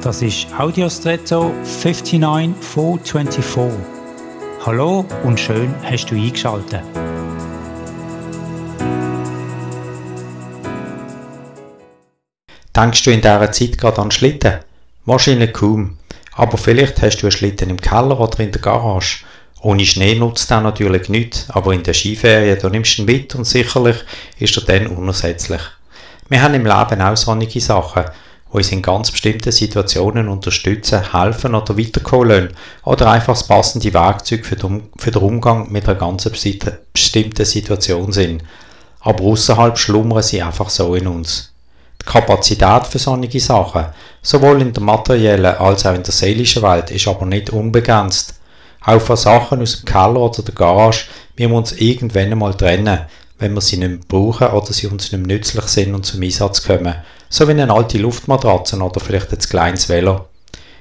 Das ist Audiostretto 59424. Hallo und schön hast du eingeschaltet. Denkst du in dieser Zeit gerade an Schlitten? Wahrscheinlich kaum. Aber vielleicht hast du einen Schlitten im Keller oder in der Garage. Ohne Schnee nutzt er natürlich nichts, aber in der Skiferien da nimmst du ihn mit und sicherlich ist er dann unersetzlich. Wir haben im Leben auch sonnige Sachen, uns in ganz bestimmten Situationen unterstützen, helfen oder weiterkommen lassen, oder einfach das passende Werkzeug für den, für den Umgang mit einer ganz bestimmten Situation sind. Aber außerhalb schlummern sie einfach so in uns. Die Kapazität für sonnige Sachen, sowohl in der materiellen als auch in der seelischen Welt, ist aber nicht unbegrenzt. Auch von Sachen aus dem Keller oder der Garage müssen wir uns irgendwann einmal trennen, wenn wir sie nicht brauchen oder sie uns nicht mehr nützlich sind und zum Einsatz kommen. So wie eine alte Luftmatratze oder vielleicht ein kleines Velo.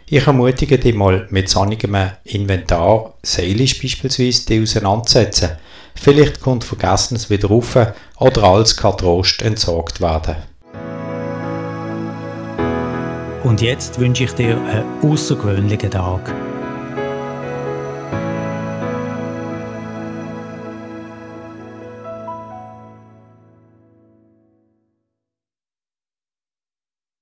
Ich ermutige dich mal mit sonnigem Inventar, seelisch beispielsweise, die auseinanderzusetzen. Vielleicht kommt Vergessenes wieder rauf oder alles kann Trost entsorgt werden. Und jetzt wünsche ich dir einen außergewöhnlichen Tag.